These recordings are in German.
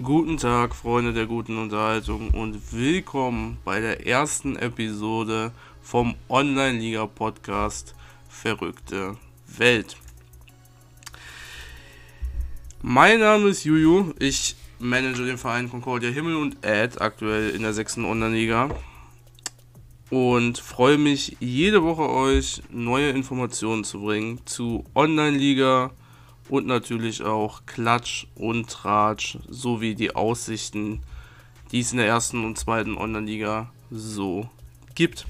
Guten Tag, Freunde der guten Unterhaltung und willkommen bei der ersten Episode vom Online-Liga-Podcast Verrückte Welt. Mein Name ist Juju, ich manage den Verein Concordia Himmel und Ad aktuell in der sechsten Online-Liga und freue mich jede Woche euch neue Informationen zu bringen zu Online-Liga, und natürlich auch Klatsch und Tratsch sowie die Aussichten, die es in der ersten und zweiten Online-Liga so gibt.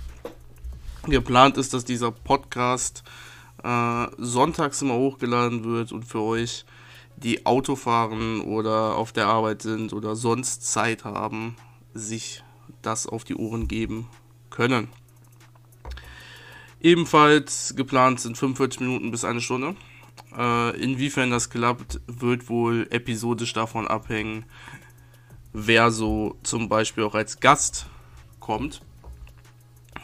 Geplant ist, dass dieser Podcast äh, sonntags immer hochgeladen wird und für euch, die Auto fahren oder auf der Arbeit sind oder sonst Zeit haben, sich das auf die Ohren geben können. Ebenfalls geplant sind 45 Minuten bis eine Stunde. Äh, inwiefern das klappt, wird wohl episodisch davon abhängen, wer so zum Beispiel auch als Gast kommt.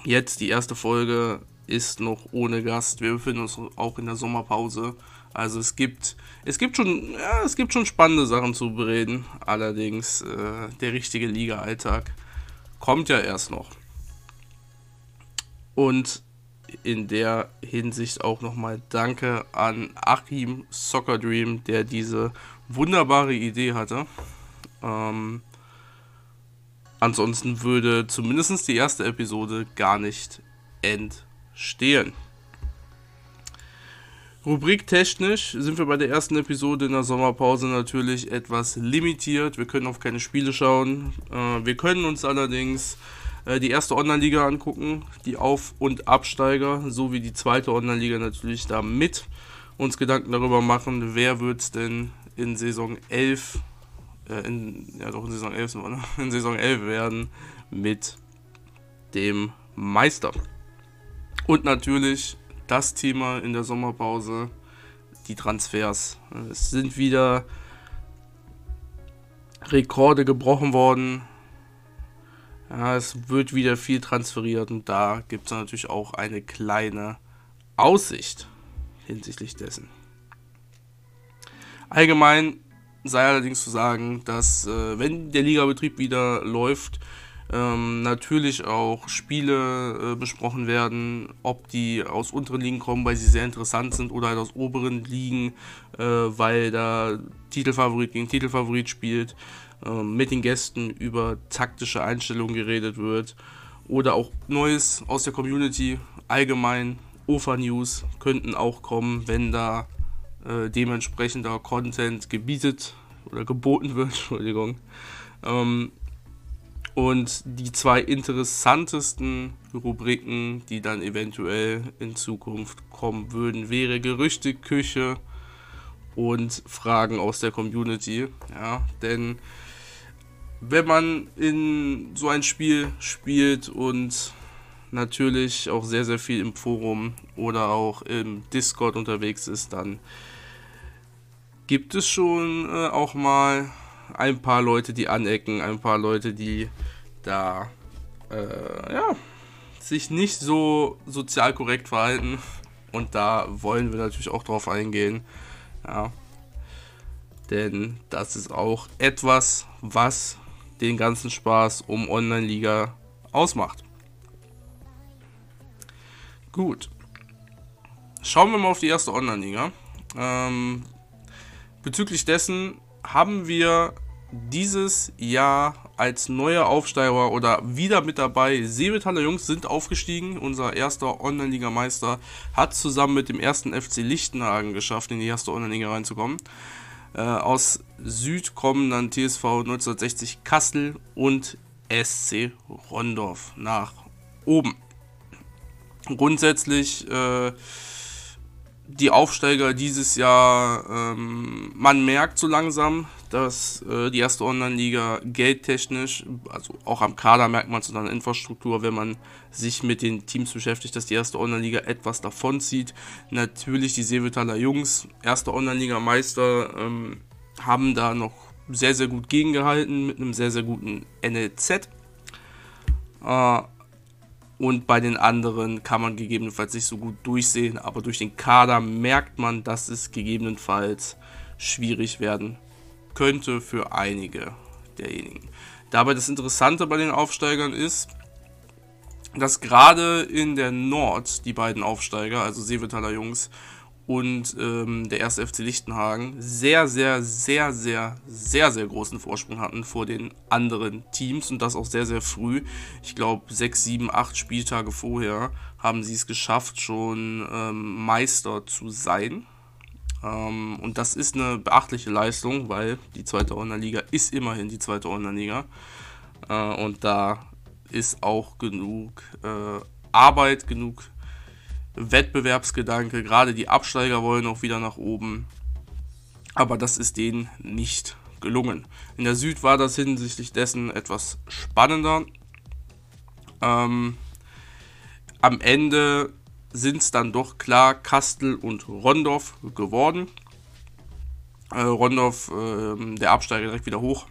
Jetzt die erste Folge ist noch ohne Gast. Wir befinden uns auch in der Sommerpause. Also es gibt, es gibt schon, ja, es gibt schon spannende Sachen zu bereden. Allerdings äh, der richtige Liga-Alltag kommt ja erst noch. Und in der Hinsicht auch nochmal Danke an Achim Soccer Dream, der diese wunderbare Idee hatte. Ähm, ansonsten würde zumindest die erste Episode gar nicht entstehen. Rubriktechnisch sind wir bei der ersten Episode in der Sommerpause natürlich etwas limitiert. Wir können auf keine Spiele schauen. Äh, wir können uns allerdings äh, die erste Online-Liga angucken, die Auf- und Absteiger, sowie die zweite Online-Liga natürlich da mit uns Gedanken darüber machen, wer wird es denn in Saison 11, äh, in, ja doch in Saison 11 sind wir, ne? in Saison 11 werden mit dem Meister. Und natürlich das Thema in der Sommerpause, die Transfers. Es sind wieder Rekorde gebrochen worden. Ja, es wird wieder viel transferiert und da gibt es natürlich auch eine kleine Aussicht hinsichtlich dessen. Allgemein sei allerdings zu sagen, dass äh, wenn der Ligabetrieb wieder läuft, ähm, natürlich auch Spiele äh, besprochen werden, ob die aus unteren Ligen kommen, weil sie sehr interessant sind, oder halt aus oberen Ligen, äh, weil da Titelfavorit gegen Titelfavorit spielt. Ähm, mit den Gästen über taktische Einstellungen geredet wird oder auch Neues aus der Community allgemein. OFA News könnten auch kommen, wenn da äh, dementsprechender Content gebietet oder geboten wird, Entschuldigung. Ähm, und die zwei interessantesten Rubriken, die dann eventuell in Zukunft kommen würden, wäre Gerüchteküche und Fragen aus der Community. Ja, denn wenn man in so ein Spiel spielt und natürlich auch sehr, sehr viel im Forum oder auch im Discord unterwegs ist, dann gibt es schon äh, auch mal ein paar Leute, die anecken, ein paar Leute, die da äh, ja, sich nicht so sozial korrekt verhalten. Und da wollen wir natürlich auch drauf eingehen. Ja. Denn das ist auch etwas, was den ganzen Spaß um Online-Liga ausmacht. Gut. Schauen wir mal auf die erste Online-Liga. Ähm, bezüglich dessen haben wir dieses Jahr als neuer Aufsteiger oder wieder mit dabei. Seebetaler Jungs sind aufgestiegen. Unser erster Online-Liga-Meister hat zusammen mit dem ersten FC Lichtenhagen geschafft, in die erste Online-Liga reinzukommen. Äh, aus Süd kommen dann TSV 1960 Kassel und SC Rondorf nach oben. Grundsätzlich äh, die Aufsteiger dieses Jahr, ähm, man merkt so langsam, dass äh, die erste Online-Liga geldtechnisch, also auch am Kader merkt man es an der Infrastruktur, wenn man sich mit den Teams beschäftigt, dass die erste Online-Liga etwas davonzieht. Natürlich die Seevitaler Jungs, erste Online-Liga-Meister, ähm, haben da noch sehr, sehr gut gegengehalten mit einem sehr, sehr guten NLZ. Äh, und bei den anderen kann man gegebenenfalls nicht so gut durchsehen, aber durch den Kader merkt man, dass es gegebenenfalls schwierig werden könnte für einige derjenigen. Dabei das Interessante bei den Aufsteigern ist, dass gerade in der Nord die beiden Aufsteiger, also Seevetaler Jungs und ähm, der erste FC Lichtenhagen, sehr, sehr, sehr, sehr, sehr, sehr großen Vorsprung hatten vor den anderen Teams und das auch sehr, sehr früh. Ich glaube, sechs, sieben, acht Spieltage vorher haben sie es geschafft, schon ähm, Meister zu sein. Ähm, und das ist eine beachtliche Leistung, weil die zweite Online-Liga ist immerhin die zweite Online-Liga. Äh, und da ist auch genug äh, Arbeit, genug Wettbewerbsgedanke. Gerade die Absteiger wollen auch wieder nach oben. Aber das ist denen nicht gelungen. In der Süd war das hinsichtlich dessen etwas spannender. Ähm, am Ende sind es dann doch klar Kastel und Rondorf geworden. Äh, Rondorf, äh, der Absteiger direkt wieder hoch.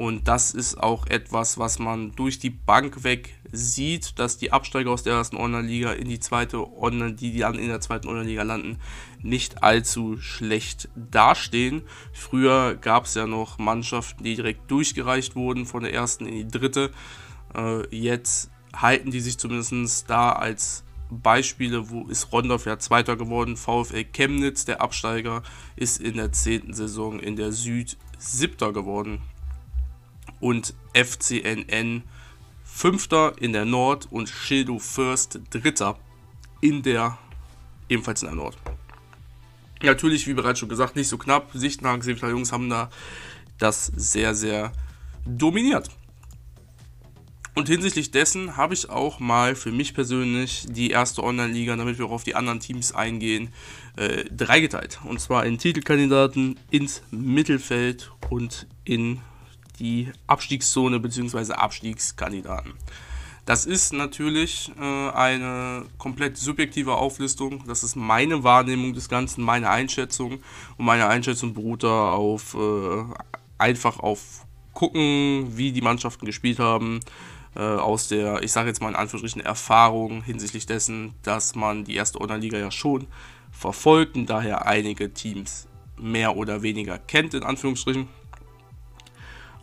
Und das ist auch etwas, was man durch die Bank weg sieht, dass die Absteiger aus der ersten Online-Liga in die zweite Online, die dann in der zweiten Online-Liga landen, nicht allzu schlecht dastehen. Früher gab es ja noch Mannschaften, die direkt durchgereicht wurden von der ersten in die dritte. Äh, jetzt halten die sich zumindest da als Beispiele, wo ist Rondorf ja Zweiter geworden, VfL Chemnitz, der Absteiger, ist in der zehnten Saison in der Süd Siebter geworden. Und FCNN Fünfter in der Nord und Schildo First Dritter in der, ebenfalls in der Nord. Natürlich, wie bereits schon gesagt, nicht so knapp. Sichtenhagen, Seefelder Jungs haben da das sehr, sehr dominiert. Und hinsichtlich dessen habe ich auch mal für mich persönlich die erste Online-Liga, damit wir auch auf die anderen Teams eingehen, äh, dreigeteilt. Und zwar in Titelkandidaten, ins Mittelfeld und in die Abstiegszone bzw. Abstiegskandidaten. Das ist natürlich äh, eine komplett subjektive Auflistung. Das ist meine Wahrnehmung des Ganzen, meine Einschätzung. Und meine Einschätzung beruht da auf äh, einfach auf gucken, wie die Mannschaften gespielt haben, äh, aus der, ich sage jetzt mal in Anführungsstrichen, Erfahrung hinsichtlich dessen, dass man die erste Online-Liga ja schon verfolgt und daher einige Teams mehr oder weniger kennt, in Anführungsstrichen.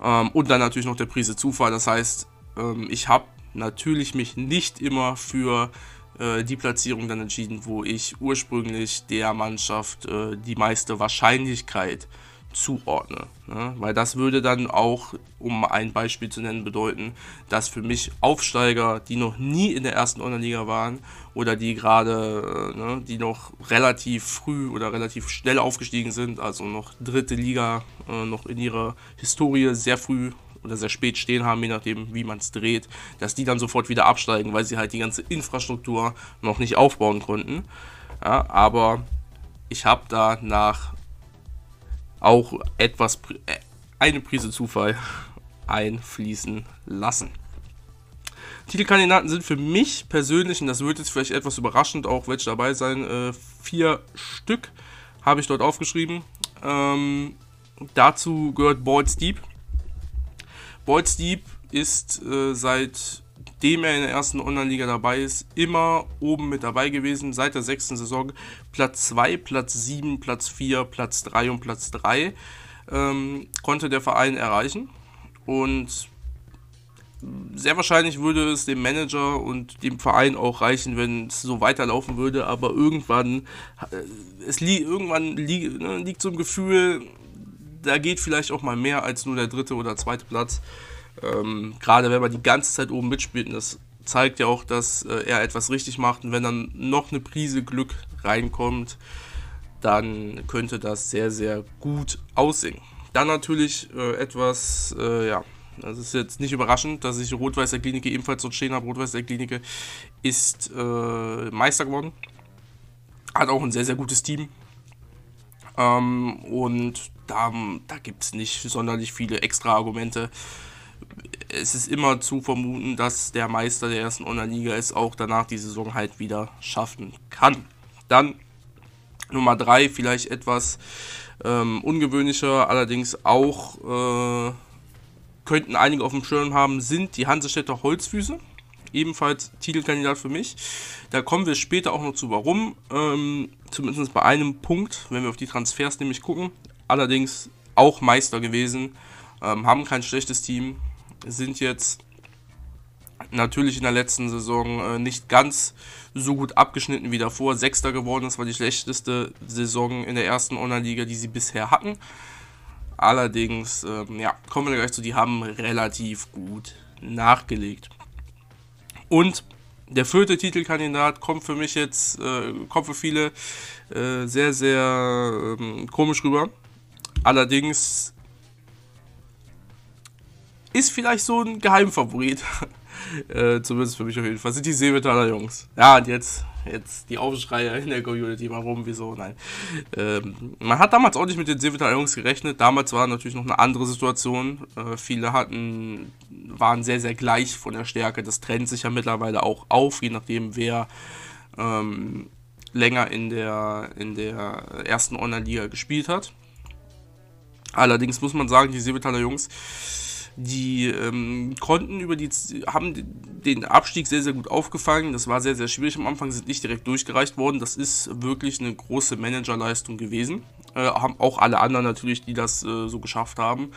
Ähm, und dann natürlich noch der Prise Zufall. Das heißt, ähm, ich habe natürlich mich nicht immer für äh, die Platzierung dann entschieden, wo ich ursprünglich der Mannschaft äh, die meiste Wahrscheinlichkeit zuordne. Ne? Weil das würde dann auch, um ein Beispiel zu nennen, bedeuten, dass für mich Aufsteiger, die noch nie in der ersten Online-Liga waren oder die gerade, äh, ne, die noch relativ früh oder relativ schnell aufgestiegen sind, also noch dritte Liga, äh, noch in ihrer Historie sehr früh oder sehr spät stehen haben, je nachdem, wie man es dreht, dass die dann sofort wieder absteigen, weil sie halt die ganze Infrastruktur noch nicht aufbauen konnten. Ja, aber ich habe da nach auch etwas, äh, eine Prise Zufall einfließen lassen. Titelkandidaten sind für mich persönlich, und das wird jetzt vielleicht etwas überraschend, auch welche dabei sein, äh, vier Stück habe ich dort aufgeschrieben. Ähm, dazu gehört Boyd Steep. Boyd Steep ist äh, seit seitdem er in der ersten Online-Liga dabei ist, immer oben mit dabei gewesen. Seit der sechsten Saison Platz 2, Platz 7, Platz 4, Platz 3 und Platz 3 ähm, konnte der Verein erreichen. Und sehr wahrscheinlich würde es dem Manager und dem Verein auch reichen, wenn es so weiterlaufen würde, aber irgendwann, äh, es li irgendwann li ne, liegt so ein Gefühl, da geht vielleicht auch mal mehr als nur der dritte oder zweite Platz. Ähm, Gerade wenn man die ganze Zeit oben mitspielt, und das zeigt ja auch, dass äh, er etwas richtig macht. Und wenn dann noch eine Prise Glück reinkommt, dann könnte das sehr, sehr gut aussehen. Dann natürlich äh, etwas, äh, ja, das ist jetzt nicht überraschend, dass ich Rot-Weiß der Klinike ebenfalls dort stehen habe. Rot-Weiß der Klinike ist äh, Meister geworden. Hat auch ein sehr, sehr gutes Team. Ähm, und da, da gibt es nicht sonderlich viele extra Argumente es ist immer zu vermuten, dass der Meister der ersten Online-Liga es auch danach die Saison halt wieder schaffen kann. Dann Nummer 3, vielleicht etwas ähm, ungewöhnlicher, allerdings auch äh, könnten einige auf dem Schirm haben, sind die Hansestädter Holzfüße. Ebenfalls Titelkandidat für mich. Da kommen wir später auch noch zu, warum. Ähm, zumindest bei einem Punkt, wenn wir auf die Transfers nämlich gucken. Allerdings auch Meister gewesen, ähm, haben kein schlechtes Team, sind jetzt natürlich in der letzten Saison äh, nicht ganz so gut abgeschnitten wie davor. Sechster geworden, das war die schlechteste Saison in der ersten Online-Liga, die sie bisher hatten. Allerdings, ähm, ja, kommen wir gleich zu, die haben relativ gut nachgelegt. Und der vierte Titelkandidat kommt für mich jetzt, äh, kommt für viele äh, sehr, sehr ähm, komisch rüber. Allerdings ist vielleicht so ein Geheimfavorit. äh, zumindest für mich auf jeden Fall. Sind die Seebetaler Jungs. Ja, und jetzt, jetzt die Aufschreie in der Community. Warum, wieso, nein. Ähm, man hat damals auch nicht mit den Seebetaler Jungs gerechnet. Damals war natürlich noch eine andere Situation. Äh, viele hatten, waren sehr, sehr gleich von der Stärke. Das trennt sich ja mittlerweile auch auf, je nachdem, wer. Ähm, länger in der, in der ersten Online-Liga gespielt hat. Allerdings muss man sagen, die Seebetaler Jungs die ähm, konnten über die, haben den Abstieg sehr, sehr gut aufgefangen. Das war sehr, sehr schwierig am Anfang, sind nicht direkt durchgereicht worden. Das ist wirklich eine große Managerleistung gewesen. Äh, haben auch alle anderen natürlich, die das äh, so geschafft haben.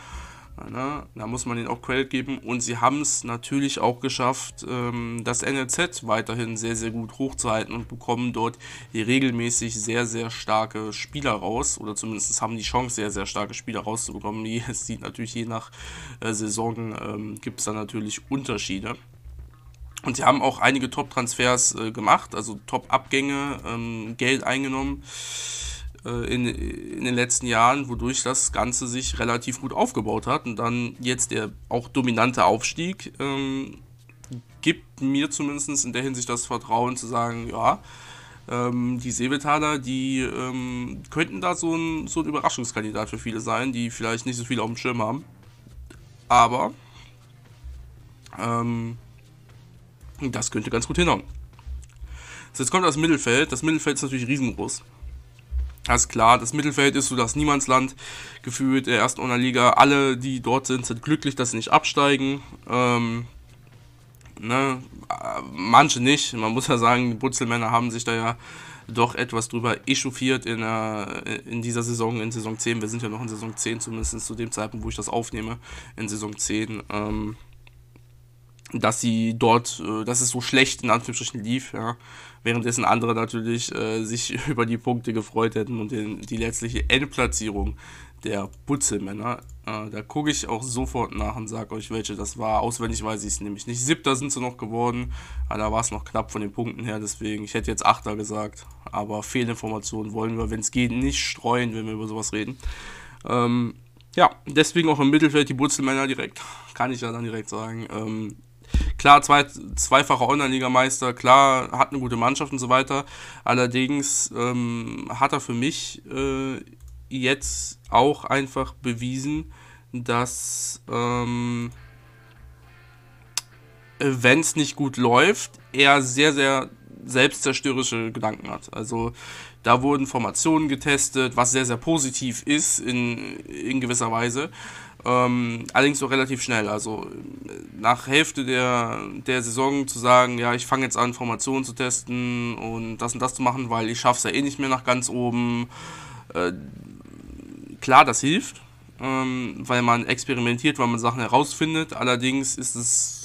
Ne? Da muss man ihnen auch Credit geben. Und sie haben es natürlich auch geschafft, ähm, das NLZ weiterhin sehr, sehr gut hochzuhalten und bekommen dort regelmäßig sehr, sehr starke Spieler raus. Oder zumindest haben die Chance, sehr, sehr starke Spieler rauszubekommen. Es sieht natürlich je nach äh, Saison, ähm, gibt es da natürlich Unterschiede. Und sie haben auch einige Top-Transfers äh, gemacht, also Top-Abgänge, ähm, Geld eingenommen. Äh, in, in den letzten Jahren, wodurch das Ganze sich relativ gut aufgebaut hat. Und dann jetzt der auch dominante Aufstieg ähm, gibt mir zumindest in der Hinsicht das Vertrauen zu sagen, ja, ähm, die Seebetaler, die ähm, könnten da so ein, so ein Überraschungskandidat für viele sein, die vielleicht nicht so viel auf dem Schirm haben. Aber ähm, das könnte ganz gut hinhauen. So, jetzt kommt das Mittelfeld. Das Mittelfeld ist natürlich riesengroß. Das ist klar, das Mittelfeld ist so das Niemandsland gefühlt der ersten Liga. Alle, die dort sind, sind glücklich, dass sie nicht absteigen. Ähm, ne? Manche nicht. Man muss ja sagen, die Butzelmänner haben sich da ja doch etwas drüber echauffiert in, äh, in dieser Saison, in Saison 10. Wir sind ja noch in Saison 10, zumindest zu dem Zeitpunkt, wo ich das aufnehme, in Saison 10. Ähm, dass sie dort, äh, dass es so schlecht in Anführungsstrichen lief, ja währenddessen andere natürlich äh, sich über die Punkte gefreut hätten und den, die letztliche Endplatzierung der Butzelmänner. Äh, da gucke ich auch sofort nach und sage euch, welche das war. Auswendig weiß ich es nämlich nicht. Siebter sind sie noch geworden, aber da war es noch knapp von den Punkten her, deswegen, ich hätte jetzt Achter gesagt, aber Fehlinformationen wollen wir, wenn es geht, nicht streuen, wenn wir über sowas reden. Ähm, ja, deswegen auch im Mittelfeld die Butzelmänner direkt, kann ich ja dann direkt sagen. Ähm, Klar, zwei, zweifacher Online-Ligameister, klar, hat eine gute Mannschaft und so weiter. Allerdings ähm, hat er für mich äh, jetzt auch einfach bewiesen, dass ähm, wenn es nicht gut läuft, er sehr, sehr selbstzerstörerische Gedanken hat. Also da wurden Formationen getestet, was sehr, sehr positiv ist in, in gewisser Weise. Ähm, allerdings auch relativ schnell. Also nach Hälfte der, der Saison zu sagen, ja, ich fange jetzt an, Formationen zu testen und das und das zu machen, weil ich es ja eh nicht mehr nach ganz oben. Äh, klar, das hilft, ähm, weil man experimentiert, weil man Sachen herausfindet. Allerdings ist es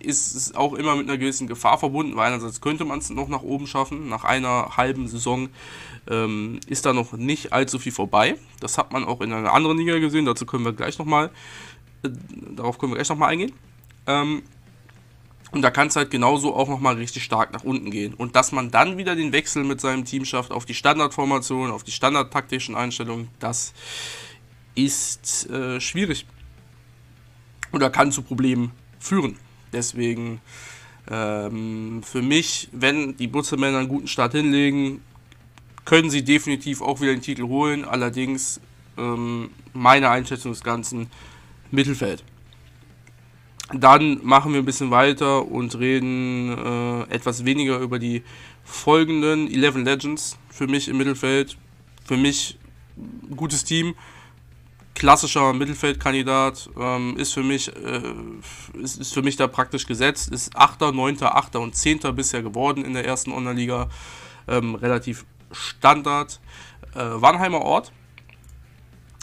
ist es auch immer mit einer gewissen Gefahr verbunden, weil einerseits könnte man es noch nach oben schaffen, nach einer halben Saison ähm, ist da noch nicht allzu viel vorbei. Das hat man auch in einer anderen Liga gesehen, dazu können wir gleich nochmal, äh, darauf können wir gleich nochmal eingehen. Ähm, und da kann es halt genauso auch nochmal richtig stark nach unten gehen. Und dass man dann wieder den Wechsel mit seinem Team schafft auf die Standardformation, auf die standardtaktischen Einstellungen, das ist äh, schwierig. Oder kann zu Problemen führen. Deswegen ähm, für mich, wenn die Butzelmänner einen guten Start hinlegen, können sie definitiv auch wieder den Titel holen. Allerdings ähm, meine Einschätzung des Ganzen Mittelfeld. Dann machen wir ein bisschen weiter und reden äh, etwas weniger über die folgenden 11 Legends für mich im Mittelfeld. Für mich gutes Team klassischer Mittelfeldkandidat, ähm, ist, für mich, äh, ist, ist für mich da praktisch gesetzt, ist 8., 9., 8. und 10. bisher geworden in der ersten Online-Liga. Ähm, relativ Standard. Äh, Wannheimer Ort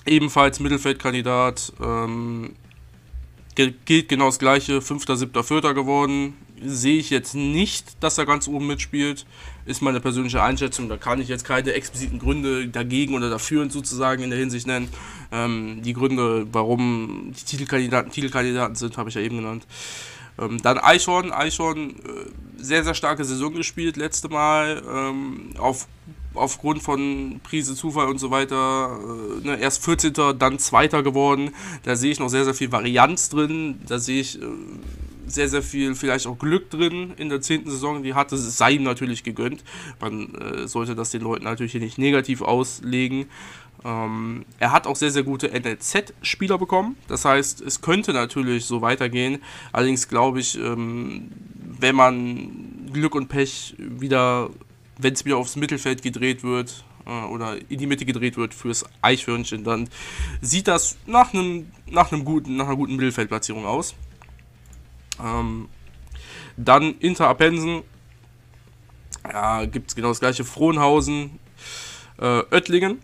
ebenfalls Mittelfeldkandidat. Ähm, gilt genau das gleiche, fünfter, siebter, vierter geworden. Sehe ich jetzt nicht, dass er ganz oben mitspielt. Ist meine persönliche Einschätzung. Da kann ich jetzt keine expliziten Gründe dagegen oder dafür sozusagen in der Hinsicht nennen. Ähm, die Gründe, warum die Titelkandidaten Titelkandidaten sind, habe ich ja eben genannt. Ähm, dann Eichhorn. Eichhorn, äh, sehr, sehr starke Saison gespielt letzte Mal. Ähm, auf aufgrund von Prise, Zufall und so weiter äh, ne, erst 14., dann Zweiter geworden. Da sehe ich noch sehr, sehr viel Varianz drin. Da sehe ich äh, sehr, sehr viel vielleicht auch Glück drin in der 10. Saison. Die hatte, es sei ihm natürlich gegönnt. Man äh, sollte das den Leuten natürlich hier nicht negativ auslegen. Ähm, er hat auch sehr, sehr gute NLZ-Spieler bekommen. Das heißt, es könnte natürlich so weitergehen. Allerdings glaube ich, ähm, wenn man Glück und Pech wieder wenn es wieder aufs Mittelfeld gedreht wird äh, oder in die Mitte gedreht wird fürs Eichhörnchen, dann sieht das nach einem nach einem guten nach einer guten Mittelfeldplatzierung aus. Ähm, dann Inter Appensen, ja, gibt es genau das gleiche. Frohnhausen, äh, Oettlingen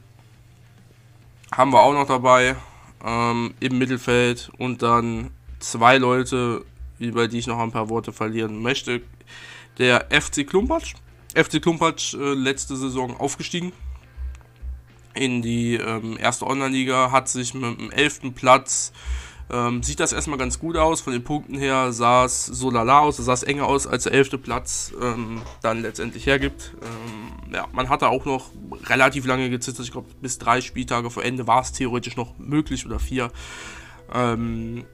haben wir auch noch dabei ähm, im Mittelfeld und dann zwei Leute, über die ich noch ein paar Worte verlieren möchte. Der FC Klumpatsch FC Klumpatsch äh, letzte Saison aufgestiegen in die ähm, erste Online-Liga, hat sich mit dem 11. Platz, ähm, sieht das erstmal ganz gut aus, von den Punkten her sah es so lala aus, sah es enger aus, als der 11. Platz ähm, dann letztendlich hergibt. Ähm, ja, man hatte auch noch relativ lange gezittert, ich glaube bis drei Spieltage vor Ende war es theoretisch noch möglich oder vier. Ähm,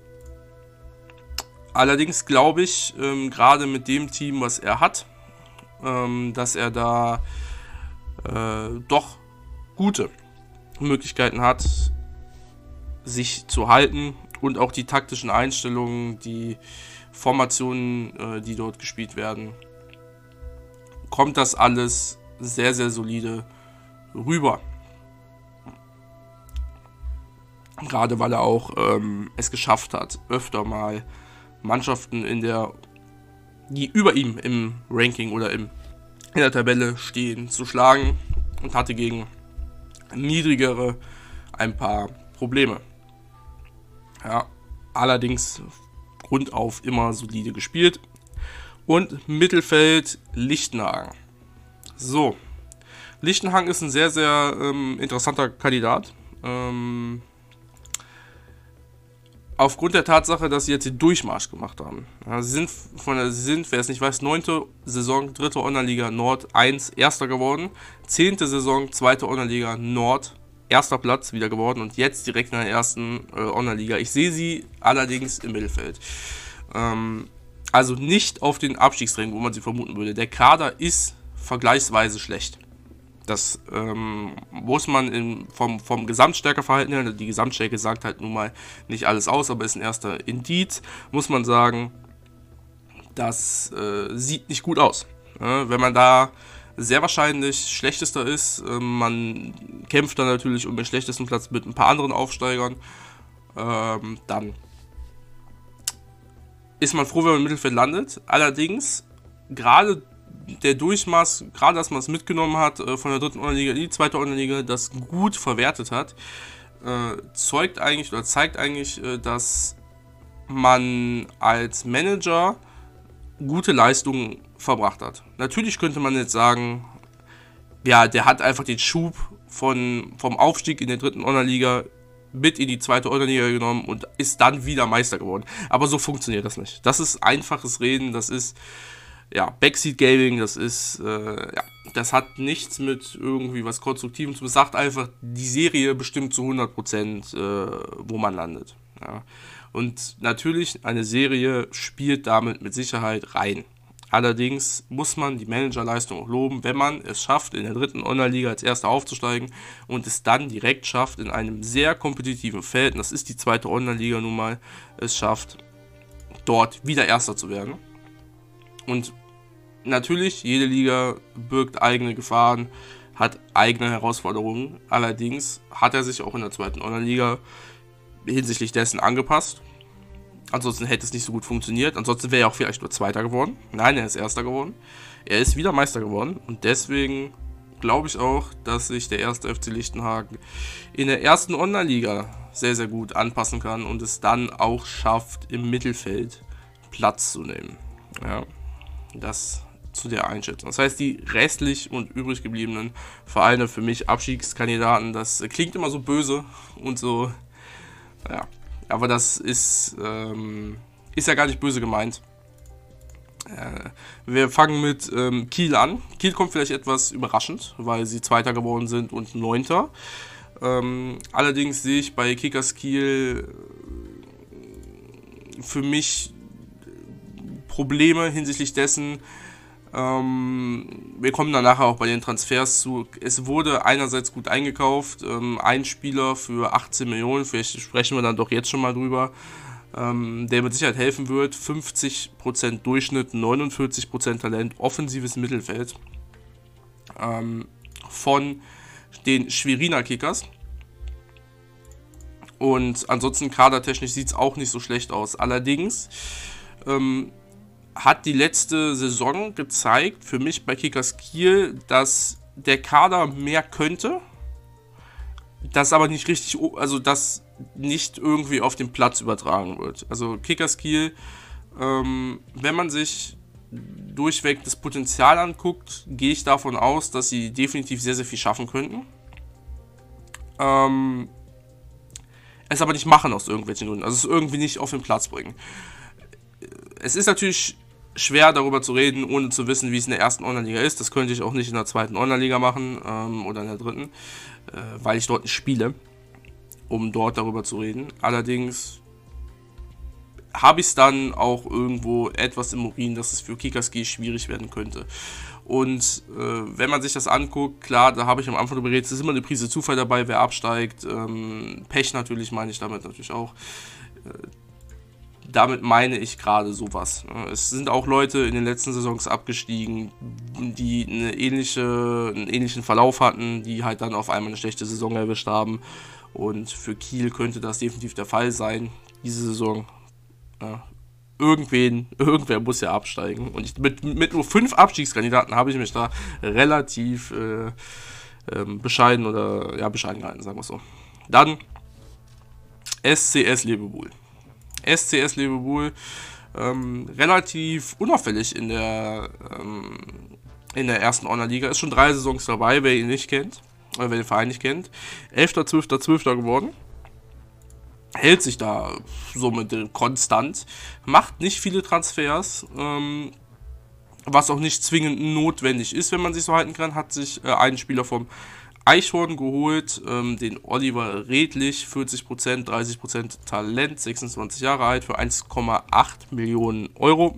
allerdings glaube ich, ähm, gerade mit dem Team, was er hat, ähm, dass er da äh, doch gute Möglichkeiten hat, sich zu halten und auch die taktischen Einstellungen, die Formationen, äh, die dort gespielt werden, kommt das alles sehr, sehr solide rüber. Gerade weil er auch ähm, es geschafft hat, öfter mal Mannschaften in der die über ihm im Ranking oder im, in der Tabelle stehen, zu schlagen und hatte gegen niedrigere ein paar Probleme. Ja, allerdings grundauf immer solide gespielt. Und Mittelfeld Lichtenhagen. So, Lichtenhagen ist ein sehr, sehr ähm, interessanter Kandidat. Ähm, aufgrund der Tatsache, dass sie jetzt den Durchmarsch gemacht haben. Ja, sie sind, von der, sie sind, wer es nicht weiß, neunte Saison, dritte Online-Liga Nord 1, erster geworden. Zehnte Saison, zweite Online-Liga Nord, erster Platz wieder geworden und jetzt direkt in der ersten äh, Online-Liga. Ich sehe sie allerdings im Mittelfeld. Ähm, also nicht auf den Abstiegsrängen, wo man sie vermuten würde. Der Kader ist vergleichsweise schlecht. Das ähm, muss man in, vom, vom Gesamtstärkeverhalten her, die Gesamtstärke sagt halt nun mal nicht alles aus, aber ist ein erster Indiz, muss man sagen, das äh, sieht nicht gut aus. Ja, wenn man da sehr wahrscheinlich schlechtester ist, äh, man kämpft dann natürlich um den schlechtesten Platz mit ein paar anderen Aufsteigern, ähm, dann ist man froh, wenn man im Mittelfeld landet. Allerdings, gerade der Durchmaß, gerade dass man es mitgenommen hat äh, von der dritten Unterliga in die zweite Unterliga, das gut verwertet hat, äh, zeugt eigentlich oder zeigt eigentlich, äh, dass man als Manager gute Leistungen verbracht hat. Natürlich könnte man jetzt sagen, ja, der hat einfach den Schub von, vom Aufstieg in der dritten Unterliga mit in die zweite Unterliga genommen und ist dann wieder Meister geworden. Aber so funktioniert das nicht. Das ist einfaches Reden, das ist ja, Backseat Gaming, das ist, äh, ja, das hat nichts mit irgendwie was Konstruktivem zu tun. Sagt einfach, die Serie bestimmt zu 100%, äh, wo man landet. Ja. Und natürlich, eine Serie spielt damit mit Sicherheit rein. Allerdings muss man die Managerleistung auch loben, wenn man es schafft, in der dritten Online-Liga als Erster aufzusteigen und es dann direkt schafft, in einem sehr kompetitiven Feld, und das ist die zweite Online-Liga nun mal, es schafft, dort wieder Erster zu werden. Und natürlich, jede Liga birgt eigene Gefahren, hat eigene Herausforderungen. Allerdings hat er sich auch in der zweiten Online-Liga hinsichtlich dessen angepasst. Ansonsten hätte es nicht so gut funktioniert. Ansonsten wäre er auch vielleicht nur Zweiter geworden. Nein, er ist Erster geworden. Er ist wieder Meister geworden. Und deswegen glaube ich auch, dass sich der erste FC Lichtenhagen in der ersten Online-Liga sehr, sehr gut anpassen kann und es dann auch schafft, im Mittelfeld Platz zu nehmen. Ja, das zu der Einschätzung. Das heißt, die restlich und übrig gebliebenen Vereine für mich Abstiegskandidaten, das klingt immer so böse und so, ja, aber das ist, ähm, ist ja gar nicht böse gemeint. Äh, wir fangen mit ähm, Kiel an. Kiel kommt vielleicht etwas überraschend, weil sie Zweiter geworden sind und Neunter. Ähm, allerdings sehe ich bei Kickers Kiel äh, für mich Probleme hinsichtlich dessen, ähm, wir kommen dann nachher auch bei den Transfers zu. Es wurde einerseits gut eingekauft, ähm, ein Spieler für 18 Millionen, vielleicht sprechen wir dann doch jetzt schon mal drüber, ähm, der mit Sicherheit helfen wird. 50% Durchschnitt, 49% Talent, offensives Mittelfeld ähm, von den Schweriner Kickers. Und ansonsten kadertechnisch sieht es auch nicht so schlecht aus. Allerdings ähm, hat die letzte Saison gezeigt, für mich bei Kickers Kiel, dass der Kader mehr könnte, das aber nicht richtig, also das nicht irgendwie auf den Platz übertragen wird. Also Kickers Kiel, ähm, wenn man sich durchweg das Potenzial anguckt, gehe ich davon aus, dass sie definitiv sehr, sehr viel schaffen könnten. Ähm, es aber nicht machen aus irgendwelchen Gründen. Also es irgendwie nicht auf den Platz bringen. Es ist natürlich schwer darüber zu reden, ohne zu wissen, wie es in der ersten Online-Liga ist. Das könnte ich auch nicht in der zweiten Online-Liga machen ähm, oder in der dritten, äh, weil ich dort nicht spiele, um dort darüber zu reden. Allerdings habe ich es dann auch irgendwo etwas im Urin, dass es für Kickerski schwierig werden könnte. Und äh, wenn man sich das anguckt, klar, da habe ich am Anfang darüber geredet, es ist immer eine Prise Zufall dabei, wer absteigt. Ähm, Pech natürlich meine ich damit natürlich auch. Damit meine ich gerade sowas. Es sind auch Leute in den letzten Saisons abgestiegen, die eine ähnliche, einen ähnlichen Verlauf hatten, die halt dann auf einmal eine schlechte Saison erwischt haben. Und für Kiel könnte das definitiv der Fall sein, diese Saison. Ja, irgendwen, irgendwer muss ja absteigen. Und ich, mit, mit nur fünf Abstiegskandidaten habe ich mich da relativ äh, äh, bescheiden oder ja, bescheiden gehalten, sagen wir so. Dann SCS Lebewohl. SCS Lebewohl ähm, relativ unauffällig in der, ähm, in der ersten Online-Liga. Ist schon drei Saisons dabei, wer ihn nicht kennt, oder äh, wer den Verein nicht kennt. 11., 12., 12. geworden. Hält sich da somit konstant. Macht nicht viele Transfers. Ähm, was auch nicht zwingend notwendig ist, wenn man sich so halten kann, hat sich äh, einen Spieler vom Eichhorn geholt, ähm, den Oliver Redlich, 40%, 30% Talent, 26 Jahre alt, für 1,8 Millionen Euro.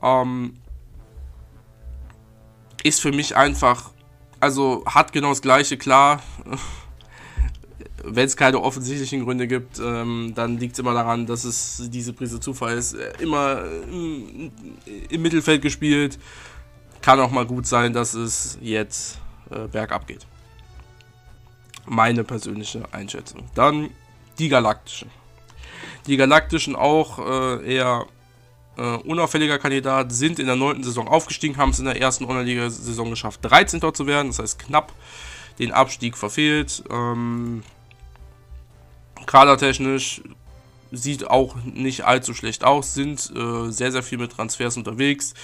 Ähm, ist für mich einfach, also hat genau das gleiche, klar. Wenn es keine offensichtlichen Gründe gibt, ähm, dann liegt es immer daran, dass es diese Prise Zufall ist. Immer im, im Mittelfeld gespielt. Kann auch mal gut sein, dass es jetzt äh, bergab geht. Meine persönliche Einschätzung. Dann die Galaktischen. Die Galaktischen auch äh, eher äh, unauffälliger Kandidat, sind in der neunten Saison aufgestiegen, haben es in der ersten Unterliga-Saison geschafft, 13. zu werden, das heißt knapp den Abstieg verfehlt. Ähm, kadertechnisch sieht auch nicht allzu schlecht aus, sind äh, sehr, sehr viel mit Transfers unterwegs,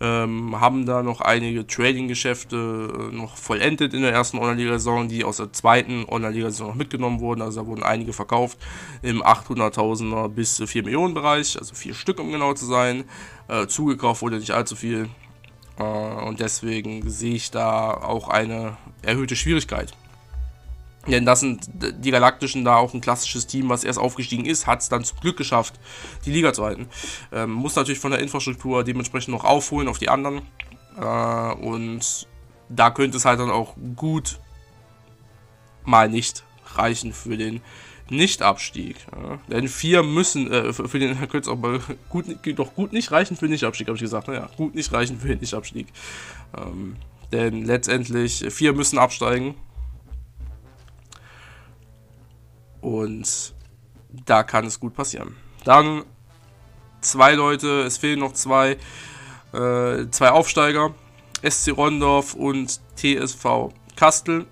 ähm, haben da noch einige Trading-Geschäfte äh, noch vollendet in der ersten Online-Liga-Saison, die aus der zweiten Online-Liga-Saison noch mitgenommen wurden. Also da wurden einige verkauft im 800.000er bis 4 Millionen Bereich, also vier Stück um genau zu sein. Äh, zugekauft wurde nicht allzu viel äh, und deswegen sehe ich da auch eine erhöhte Schwierigkeit. Denn das sind die Galaktischen da auch ein klassisches Team, was erst aufgestiegen ist, hat es dann zum Glück geschafft, die Liga zu halten. Ähm, muss natürlich von der Infrastruktur dementsprechend noch aufholen auf die anderen. Äh, und da könnte es halt dann auch gut mal nicht reichen für den Nicht-Abstieg. Ja. Denn vier müssen, äh, für, für, den könnte es auch mal gut, doch gut nicht reichen für den Nicht-Abstieg, habe ich gesagt. Naja, gut nicht reichen für den Nicht-Abstieg. Ähm, denn letztendlich, vier müssen absteigen und da kann es gut passieren. Dann zwei Leute, es fehlen noch zwei, äh, zwei Aufsteiger. SC Rondorf und TSV Kastel.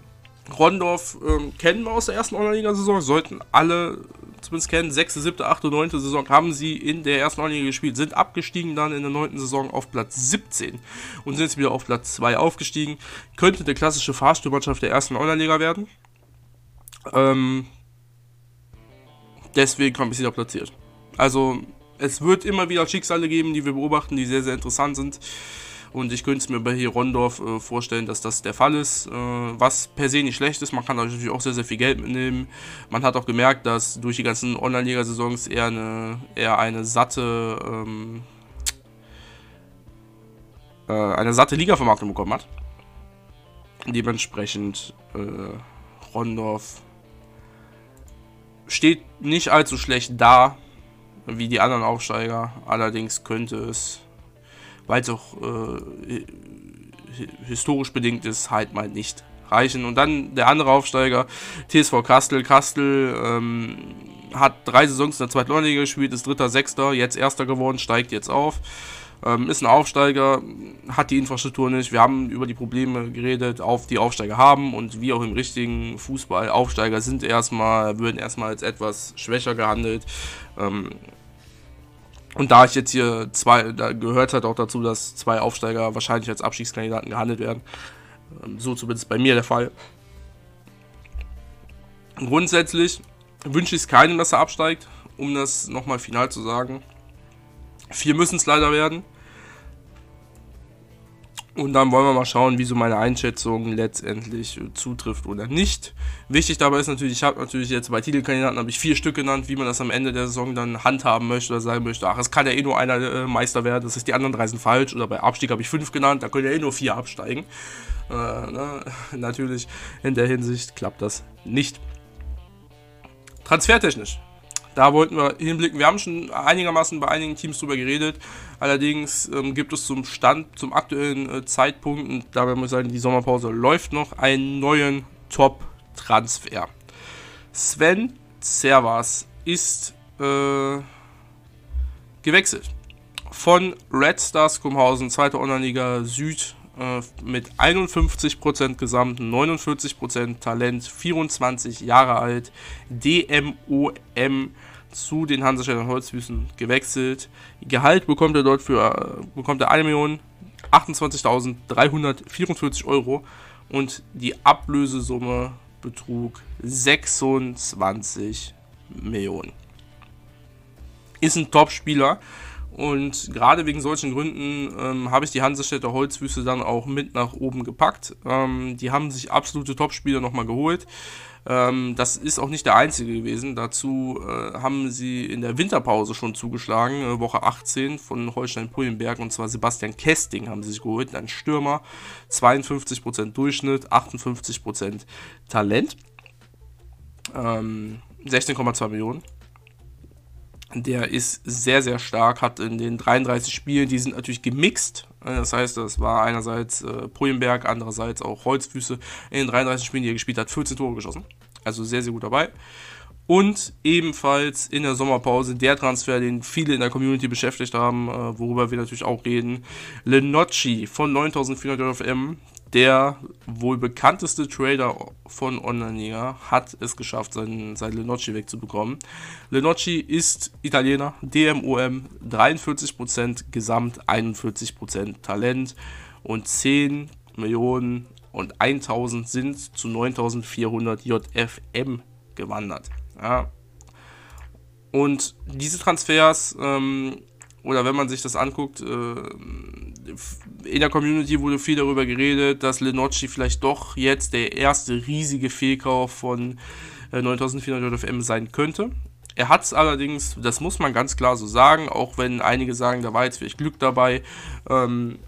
Rondorf ähm, kennen wir aus der ersten Online-Liga-Saison, sollten alle zumindest kennen. Sechste, siebte, achte, neunte Saison haben sie in der ersten Online-Liga gespielt, sind abgestiegen dann in der neunten Saison auf Platz 17 und sind jetzt wieder auf Platz 2 aufgestiegen. Könnte der klassische Fahrstuhlmannschaft der ersten Online-Liga werden. Ähm, deswegen wir sie da platziert. Also, es wird immer wieder Schicksale geben, die wir beobachten, die sehr, sehr interessant sind. Und ich könnte es mir bei hier Rondorf äh, vorstellen, dass das der Fall ist. Äh, was per se nicht schlecht ist. Man kann natürlich auch sehr, sehr viel Geld mitnehmen. Man hat auch gemerkt, dass durch die ganzen Online-Liga-Saisons eher eine, eher eine satte, ähm, äh, eine satte Liga-Vermarktung bekommen hat. Dementsprechend äh, Rondorf steht nicht allzu schlecht da wie die anderen Aufsteiger. Allerdings könnte es weil es auch äh, historisch bedingt ist, halt mal nicht reichen. Und dann der andere Aufsteiger, TSV Kastel. Kastel ähm, hat drei Saisons in der zweiten Liga gespielt, ist dritter, sechster, jetzt erster geworden, steigt jetzt auf. Ähm, ist ein Aufsteiger, hat die Infrastruktur nicht. Wir haben über die Probleme geredet, auf die Aufsteiger haben und wie auch im richtigen Fußball, Aufsteiger sind erstmal, würden erstmal als etwas schwächer gehandelt. Ähm, und da ich jetzt hier zwei, da gehört halt auch dazu, dass zwei Aufsteiger wahrscheinlich als Abstiegskandidaten gehandelt werden. Ähm, so zumindest bei mir der Fall. Grundsätzlich wünsche ich es keinem, dass er absteigt, um das nochmal final zu sagen. Vier müssen es leider werden. Und dann wollen wir mal schauen, wie so meine Einschätzung letztendlich äh, zutrifft oder nicht. Wichtig dabei ist natürlich, ich habe natürlich jetzt bei Titelkandidaten habe ich vier Stück genannt, wie man das am Ende der Saison dann handhaben möchte oder sagen möchte, ach, es kann ja eh nur einer äh, Meister werden, das ist die anderen drei sind falsch. Oder bei Abstieg habe ich fünf genannt, da können ja eh nur vier absteigen. Äh, na, natürlich, in der Hinsicht klappt das nicht. Transfertechnisch da wollten wir hinblicken. Wir haben schon einigermaßen bei einigen Teams drüber geredet. Allerdings ähm, gibt es zum Stand, zum aktuellen äh, Zeitpunkt, und dabei muss ich sagen, die Sommerpause läuft noch, einen neuen Top-Transfer. Sven Servas ist äh, gewechselt von Red Stars Kumhausen, zweite Online-Liga Süd, äh, mit 51% Gesamt, 49% Talent, 24 Jahre alt, DMOM zu den Hansestädtern Holzfüßen gewechselt. Gehalt bekommt er dort für äh, bekommt er 1.028.344 Euro und die Ablösesumme betrug 26 Millionen. Ist ein Top-Spieler und gerade wegen solchen Gründen ähm, habe ich die Hansestädter Holzfüße dann auch mit nach oben gepackt. Ähm, die haben sich absolute Topspieler nochmal geholt. Ähm, das ist auch nicht der einzige gewesen. Dazu äh, haben sie in der Winterpause schon zugeschlagen, äh, Woche 18 von Holstein-Pullenberg, und zwar Sebastian Kesting haben sie sich geholt, ein Stürmer, 52% Durchschnitt, 58% Talent, 16,2 ähm, Millionen. Der ist sehr, sehr stark, hat in den 33 Spielen, die sind natürlich gemixt. Das heißt, das war einerseits äh, Pojenberg, andererseits auch Holzfüße. In den 33 Spielen, die er gespielt hat, 14 Tore geschossen. Also sehr, sehr gut dabei. Und ebenfalls in der Sommerpause der Transfer, den viele in der Community beschäftigt haben, äh, worüber wir natürlich auch reden. Lenocci von 9400 FM, der wohl bekannteste Trader von Onlineliga hat es geschafft, seinen, seinen Lenocci wegzubekommen. Lenocci ist Italiener, DMOM, 43% Gesamt, 41% Talent und 10 Millionen und 1000 sind zu 9400 JFM gewandert. Ja. Und diese Transfers ähm, oder wenn man sich das anguckt, äh, in der Community wurde viel darüber geredet, dass Lenocci vielleicht doch jetzt der erste riesige Fehlkauf von 9400 äh, FM sein könnte. Er hat es allerdings, das muss man ganz klar so sagen, auch wenn einige sagen, da war jetzt vielleicht Glück dabei. Ähm,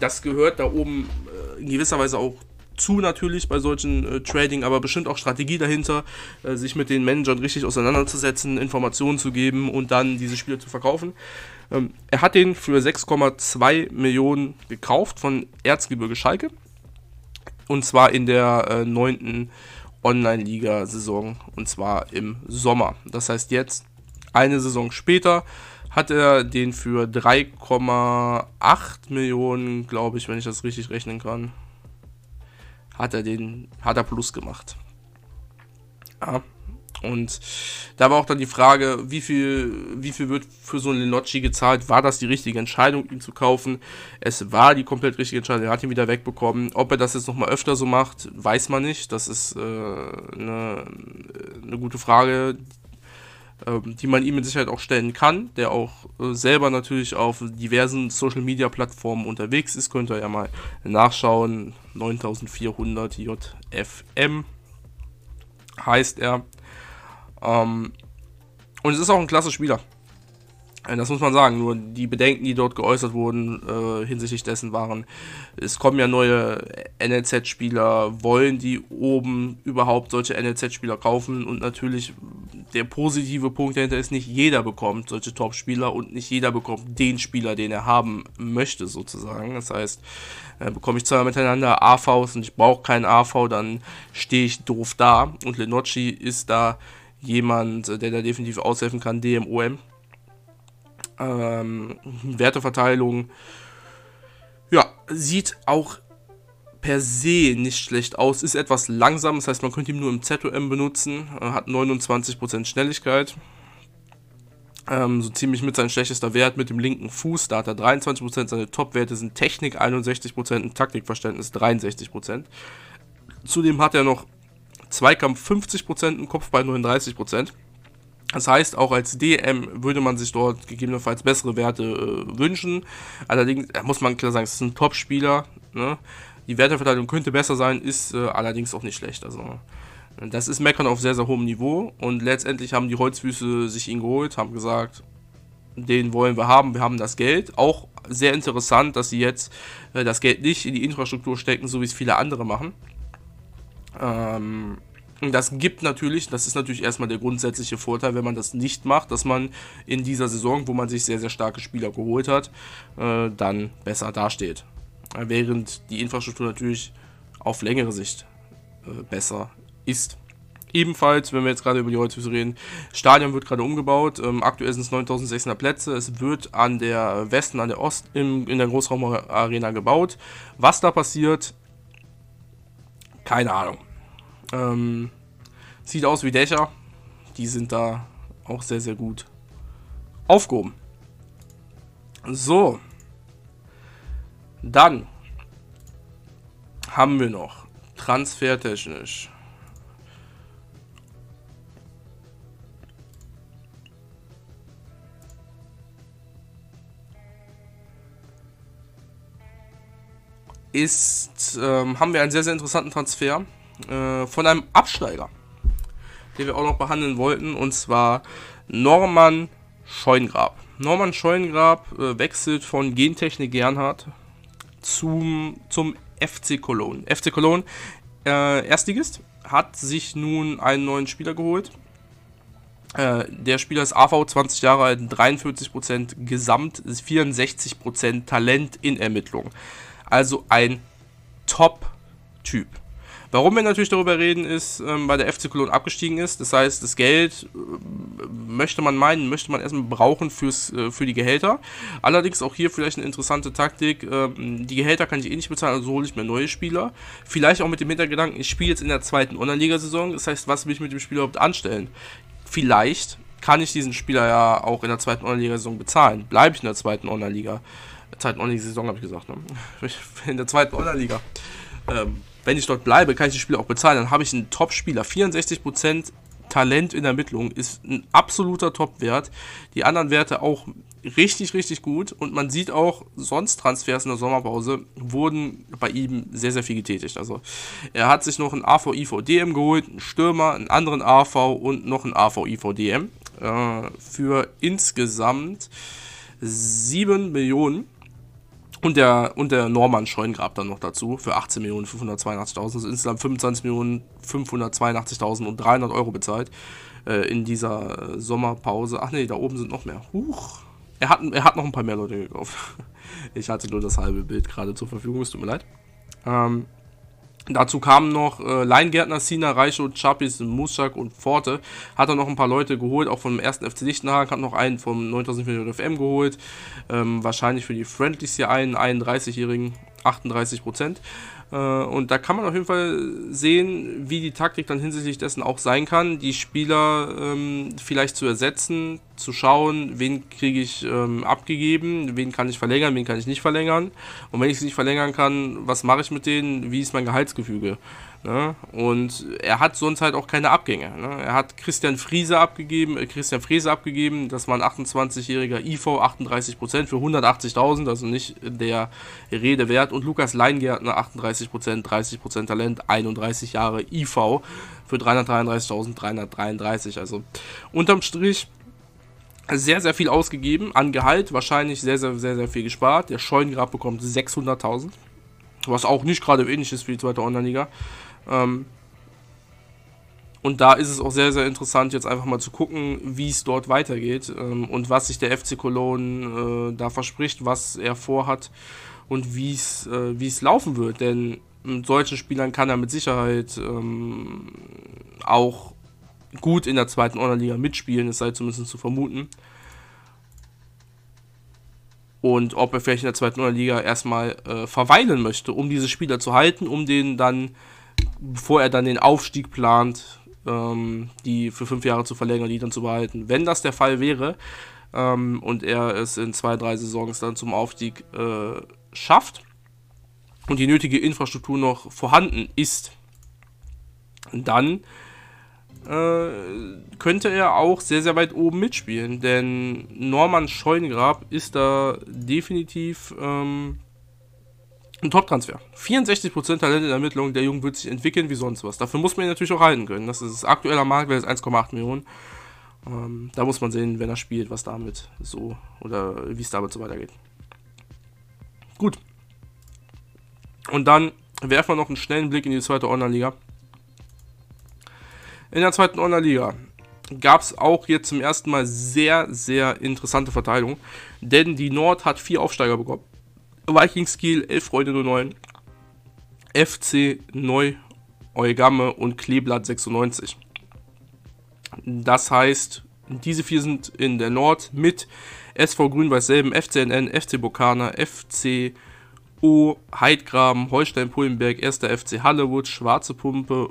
das gehört da oben äh, in gewisser Weise auch zu natürlich bei solchen äh, Trading, aber bestimmt auch Strategie dahinter, äh, sich mit den Managern richtig auseinanderzusetzen, Informationen zu geben und dann diese Spiele zu verkaufen. Ähm, er hat den für 6,2 Millionen gekauft von Erzgebirge Schalke. Und zwar in der äh, Online-Liga-Saison. Und zwar im Sommer. Das heißt jetzt, eine Saison später, hat er den für 3,8 Millionen, glaube ich, wenn ich das richtig rechnen kann, hat er den, hat er Plus gemacht. Ja. Und da war auch dann die Frage, wie viel, wie viel wird für so einen Linocci gezahlt? War das die richtige Entscheidung, ihn zu kaufen? Es war die komplett richtige Entscheidung. Er hat ihn wieder wegbekommen. Ob er das jetzt nochmal öfter so macht, weiß man nicht. Das ist äh, eine, eine gute Frage, äh, die man ihm mit Sicherheit auch stellen kann. Der auch äh, selber natürlich auf diversen Social Media Plattformen unterwegs ist. Könnt ihr ja mal nachschauen. 9400 JFM heißt er. Ähm, und es ist auch ein klasse Spieler. Äh, das muss man sagen. Nur die Bedenken, die dort geäußert wurden äh, hinsichtlich dessen waren, es kommen ja neue NLZ-Spieler, wollen die oben überhaupt solche NLZ-Spieler kaufen? Und natürlich der positive Punkt dahinter ist, nicht jeder bekommt solche Top-Spieler und nicht jeder bekommt den Spieler, den er haben möchte, sozusagen. Das heißt, äh, bekomme ich zweimal miteinander AVs und ich brauche keinen AV, dann stehe ich doof da. Und Lenocci ist da jemand, der da definitiv aushelfen kann, DMOM. Ähm, Werteverteilung, ja, sieht auch per se nicht schlecht aus, ist etwas langsam, das heißt, man könnte ihn nur im ZOM benutzen, äh, hat 29% Schnelligkeit. Ähm, so ziemlich mit sein schlechtester Wert mit dem linken Fuß, da hat er 23%, seine Top-Werte sind Technik 61% und Taktikverständnis 63%. Zudem hat er noch Zweikampf 50% und Kopfball 39%. Das heißt, auch als DM würde man sich dort gegebenenfalls bessere Werte äh, wünschen. Allerdings muss man klar sagen, es ist ein Top-Spieler. Ne? Die Werteverteilung könnte besser sein, ist äh, allerdings auch nicht schlecht. Also, das ist Meckern auf sehr, sehr hohem Niveau. Und letztendlich haben die Holzfüße sich ihn geholt, haben gesagt, den wollen wir haben, wir haben das Geld. Auch sehr interessant, dass sie jetzt äh, das Geld nicht in die Infrastruktur stecken, so wie es viele andere machen. Ähm, das gibt natürlich, das ist natürlich erstmal der grundsätzliche Vorteil, wenn man das nicht macht, dass man in dieser Saison, wo man sich sehr, sehr starke Spieler geholt hat, äh, dann besser dasteht. Während die Infrastruktur natürlich auf längere Sicht äh, besser ist. Ebenfalls, wenn wir jetzt gerade über die Holzfüße reden, Stadion wird gerade umgebaut. Ähm, aktuell sind es 9600 Plätze. Es wird an der Westen, an der Ost im, in der Großraumarena gebaut. Was da passiert, keine Ahnung. Ähm, sieht aus wie Dächer. Die sind da auch sehr, sehr gut aufgehoben. So. Dann haben wir noch transfertechnisch. Ist, ähm, haben wir einen sehr, sehr interessanten Transfer äh, von einem Absteiger, den wir auch noch behandeln wollten, und zwar Norman Scheungrab. Norman Scheungrab äh, wechselt von Gentechnik Gernhardt zum, zum FC Cologne. FC Cologne, äh, Erstligist, hat sich nun einen neuen Spieler geholt. Äh, der Spieler ist AV, 20 Jahre alt, 43% Gesamt, 64% Talent in Ermittlung. Also ein Top-Typ. Warum wir natürlich darüber reden, ist, ähm, weil der FC Cologne abgestiegen ist. Das heißt, das Geld äh, möchte man meinen, möchte man erstmal brauchen fürs, äh, für die Gehälter. Allerdings auch hier vielleicht eine interessante Taktik. Ähm, die Gehälter kann ich eh nicht bezahlen, also hole ich mir neue Spieler. Vielleicht auch mit dem Hintergedanken, ich spiele jetzt in der zweiten Online-Liga-Saison. Das heißt, was will ich mit dem Spieler überhaupt anstellen? Vielleicht kann ich diesen Spieler ja auch in der zweiten Online-Liga-Saison bezahlen. Bleibe ich in der zweiten Online-Liga. Zweiten Online-Saison habe ich gesagt, ne? In der zweiten Online-Liga. Ähm, wenn ich dort bleibe, kann ich das Spiel auch bezahlen. Dann habe ich einen Top-Spieler. 64% Talent in Ermittlung ist ein absoluter Top-Wert. Die anderen Werte auch richtig, richtig gut. Und man sieht auch, sonst Transfers in der Sommerpause wurden bei ihm sehr, sehr viel getätigt. Also er hat sich noch einen AV IV DM geholt, einen Stürmer, einen anderen AV und noch einen AV IV DM äh, für insgesamt 7 Millionen. Und der, und der Norman Scheungrab dann noch dazu für 18.582.000. Also insgesamt 25.582.000 und 300 Euro bezahlt äh, in dieser Sommerpause. Ach nee, da oben sind noch mehr. Huch. Er hat, er hat noch ein paar mehr Leute gekauft. Ich hatte nur das halbe Bild gerade zur Verfügung, es tut mir leid. Ähm, Dazu kamen noch äh, Leingärtner, Sina, Reicho, Chapis, Muschak und Forte. Hat er noch ein paar Leute geholt, auch vom ersten FC Lichtenhagen, hat noch einen vom 9400 FM geholt. Ähm, wahrscheinlich für die Friendlies hier einen 31-jährigen, 38 Prozent. Äh, und da kann man auf jeden Fall sehen, wie die Taktik dann hinsichtlich dessen auch sein kann, die Spieler ähm, vielleicht zu ersetzen, zu schauen, wen kriege ich ähm, abgegeben, wen kann ich verlängern, wen kann ich nicht verlängern. Und wenn ich es nicht verlängern kann, was mache ich mit denen, wie ist mein Gehaltsgefüge. Ne? Und er hat sonst halt auch keine Abgänge. Ne? Er hat Christian Friese abgegeben, äh, Christian Friese abgegeben, das war ein 28-jähriger IV, 38% für 180.000, also nicht der Rede wert. Und Lukas Leingärtner, 38%, 30% Talent, 31 Jahre IV für 333.333. Also unterm Strich sehr, sehr viel ausgegeben an Gehalt, wahrscheinlich sehr, sehr, sehr, sehr viel gespart. Der Scheungrab bekommt 600.000, was auch nicht gerade wenig ist für die zweite Online-Liga. Ähm, und da ist es auch sehr, sehr interessant, jetzt einfach mal zu gucken, wie es dort weitergeht ähm, und was sich der FC Cologne äh, da verspricht, was er vorhat und wie es äh, laufen wird. Denn mit solchen Spielern kann er mit Sicherheit ähm, auch gut in der zweiten Online-Liga mitspielen, es sei zumindest zu vermuten. Und ob er vielleicht in der zweiten Online-Liga erstmal äh, verweilen möchte, um diese Spieler zu halten, um den dann bevor er dann den Aufstieg plant, ähm, die für fünf Jahre zu verlängern, die dann zu behalten. Wenn das der Fall wäre ähm, und er es in zwei, drei Saisons dann zum Aufstieg äh, schafft und die nötige Infrastruktur noch vorhanden ist, dann äh, könnte er auch sehr, sehr weit oben mitspielen. Denn Norman Scheungrab ist da definitiv ähm, ein Top-Transfer. 64% Talent in der Ermittlung, der Junge wird sich entwickeln wie sonst was. Dafür muss man ihn natürlich auch halten können. Das ist das aktuelle Marktwert ist 1,8 Millionen. Ähm, da muss man sehen, wenn er spielt, was damit so oder wie es damit so weitergeht. Gut. Und dann werfen wir noch einen schnellen Blick in die zweite Online-Liga. In der zweiten Online-Liga gab es auch jetzt zum ersten Mal sehr, sehr interessante Verteilung. Denn die Nord hat vier Aufsteiger bekommen. Vikings Kiel, 11 Freunde 09, FC Neu Eugamme und Kleeblatt 96. Das heißt, diese vier sind in der Nord mit SV Grün-Weiß selben, FCNN, FC Bokana, FC O, Heidgraben, Holstein-Pullenberg, 1. FC Hollywood, Schwarze Pumpe,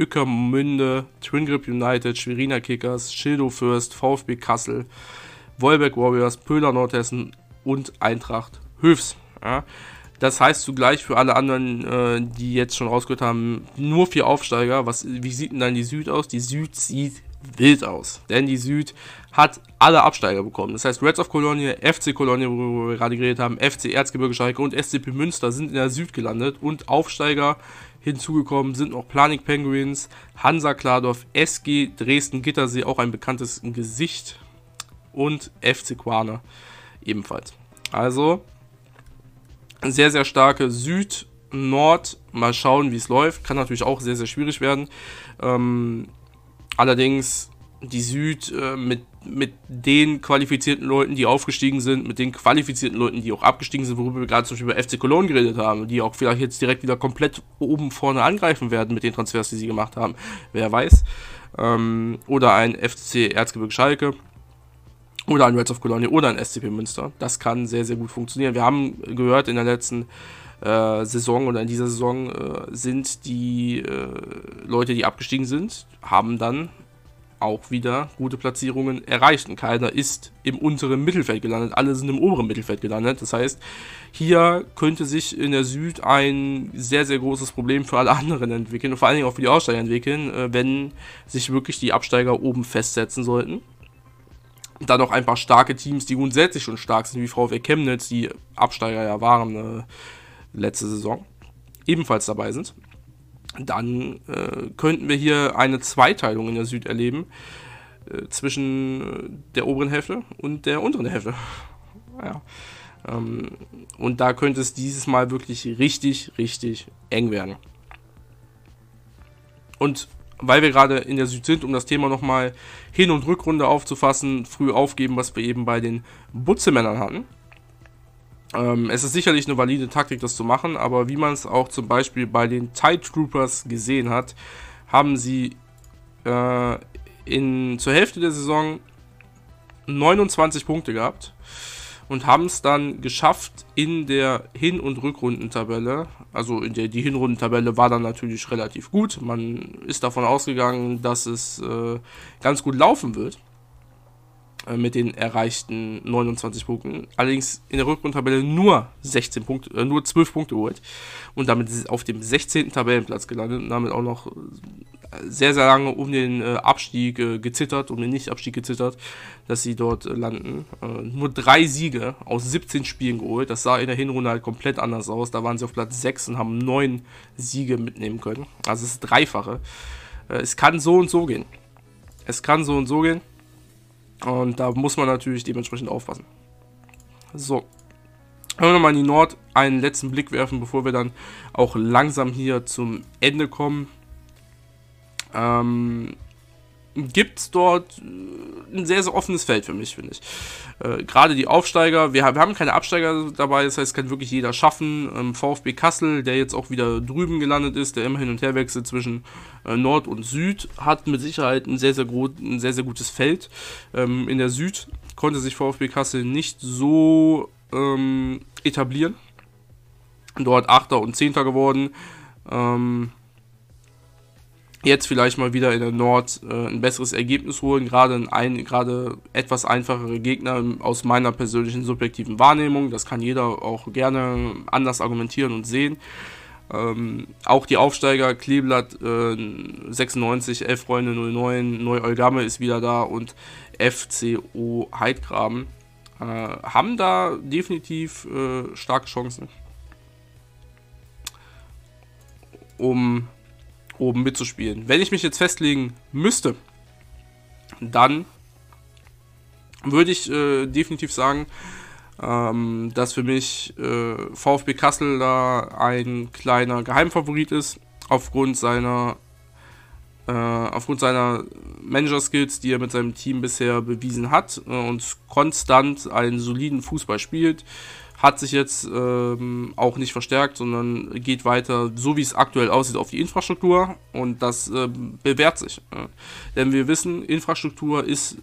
Ückermünde, Twin Grip United, Schweriner Kickers, Schildo Fürst, VfB Kassel, Wolbeck Warriors, Pöhler Nordhessen und Eintracht Höfs. Ja. Das heißt zugleich für alle anderen, äh, die jetzt schon rausgehört haben, nur vier Aufsteiger. Was, wie sieht denn dann die Süd aus? Die Süd sieht wild aus. Denn die Süd hat alle Absteiger bekommen. Das heißt, Reds of Cologne, FC Cologne, worüber wir gerade geredet haben, FC Erzgebirge Schalke und SCP Münster sind in der Süd gelandet. Und Aufsteiger hinzugekommen sind noch Planik Penguins, Hansa Klardorf, SG Dresden Gittersee, auch ein bekanntes Gesicht. Und FC Quane ebenfalls. Also, sehr, sehr starke Süd, Nord. Mal schauen, wie es läuft. Kann natürlich auch sehr, sehr schwierig werden. Ähm, allerdings die Süd äh, mit, mit den qualifizierten Leuten, die aufgestiegen sind, mit den qualifizierten Leuten, die auch abgestiegen sind, worüber wir gerade zum Beispiel über FC Cologne geredet haben, die auch vielleicht jetzt direkt wieder komplett oben vorne angreifen werden mit den Transfers, die sie gemacht haben. Wer weiß. Ähm, oder ein FC Erzgebirge Schalke oder ein Reds of Cologne oder ein SCP Münster. Das kann sehr, sehr gut funktionieren. Wir haben gehört in der letzten äh, Saison oder in dieser Saison äh, sind die äh, Leute, die abgestiegen sind, haben dann auch wieder gute Platzierungen erreicht. Und keiner ist im unteren Mittelfeld gelandet. Alle sind im oberen Mittelfeld gelandet. Das heißt, hier könnte sich in der Süd ein sehr, sehr großes Problem für alle anderen entwickeln und vor allen Dingen auch für die Aussteiger entwickeln, äh, wenn sich wirklich die Absteiger oben festsetzen sollten dann ein paar starke Teams, die grundsätzlich schon stark sind, wie VfL Chemnitz, die Absteiger ja waren äh, letzte Saison, ebenfalls dabei sind. Dann äh, könnten wir hier eine Zweiteilung in der Süd erleben äh, zwischen äh, der oberen Hälfte und der unteren Hälfte. ja. Ähm, und da könnte es dieses Mal wirklich richtig, richtig eng werden. Und weil wir gerade in der Süd sind, um das Thema nochmal Hin- und Rückrunde aufzufassen, früh aufgeben, was wir eben bei den Butzemännern hatten. Ähm, es ist sicherlich eine valide Taktik, das zu machen, aber wie man es auch zum Beispiel bei den Tide Troopers gesehen hat, haben sie äh, in, zur Hälfte der Saison 29 Punkte gehabt und haben es dann geschafft in der Hin- und Rückrundentabelle. Also in der, die Hinrundentabelle war dann natürlich relativ gut. Man ist davon ausgegangen, dass es äh, ganz gut laufen wird äh, mit den erreichten 29 Punkten. Allerdings in der Rückrundentabelle nur 16 Punkte, äh, nur 12 Punkte geholt und damit auf dem 16. Tabellenplatz gelandet und damit auch noch sehr, sehr lange um den äh, Abstieg äh, gezittert, um den Nicht-Abstieg gezittert, dass sie dort äh, landen. Nur drei Siege aus 17 Spielen geholt. Das sah in der Hinrunde halt komplett anders aus. Da waren sie auf Platz 6 und haben neun Siege mitnehmen können. Also es ist Dreifache. Es kann so und so gehen. Es kann so und so gehen. Und da muss man natürlich dementsprechend aufpassen. So. Hören wir nochmal in die Nord einen letzten Blick werfen, bevor wir dann auch langsam hier zum Ende kommen ähm, gibt es dort äh, ein sehr, sehr offenes Feld für mich, finde ich. Äh, Gerade die Aufsteiger, wir, wir, haben keine Absteiger dabei, das heißt, kann wirklich jeder schaffen. Ähm, VfB Kassel, der jetzt auch wieder drüben gelandet ist, der immer hin und her wechselt zwischen äh, Nord und Süd, hat mit Sicherheit ein sehr, sehr, ein sehr, sehr gutes Feld. Ähm, in der Süd konnte sich VfB Kassel nicht so ähm, etablieren. Dort Achter und Zehnter geworden. Ähm, jetzt vielleicht mal wieder in der Nord äh, ein besseres Ergebnis holen. Gerade ein, gerade etwas einfachere Gegner aus meiner persönlichen subjektiven Wahrnehmung. Das kann jeder auch gerne anders argumentieren und sehen. Ähm, auch die Aufsteiger Kleeblatt äh, 96, Elf Freunde 09, Neu-Olgamme ist wieder da und FCO Heidgraben äh, haben da definitiv äh, starke Chancen, um oben mitzuspielen. Wenn ich mich jetzt festlegen müsste, dann würde ich äh, definitiv sagen, ähm, dass für mich äh, VfB Kassel da ein kleiner Geheimfavorit ist, aufgrund seiner äh, aufgrund seiner Manager-Skills, die er mit seinem Team bisher bewiesen hat äh, und konstant einen soliden Fußball spielt hat sich jetzt ähm, auch nicht verstärkt, sondern geht weiter, so wie es aktuell aussieht, auf die Infrastruktur und das äh, bewährt sich. Äh. Denn wir wissen, Infrastruktur ist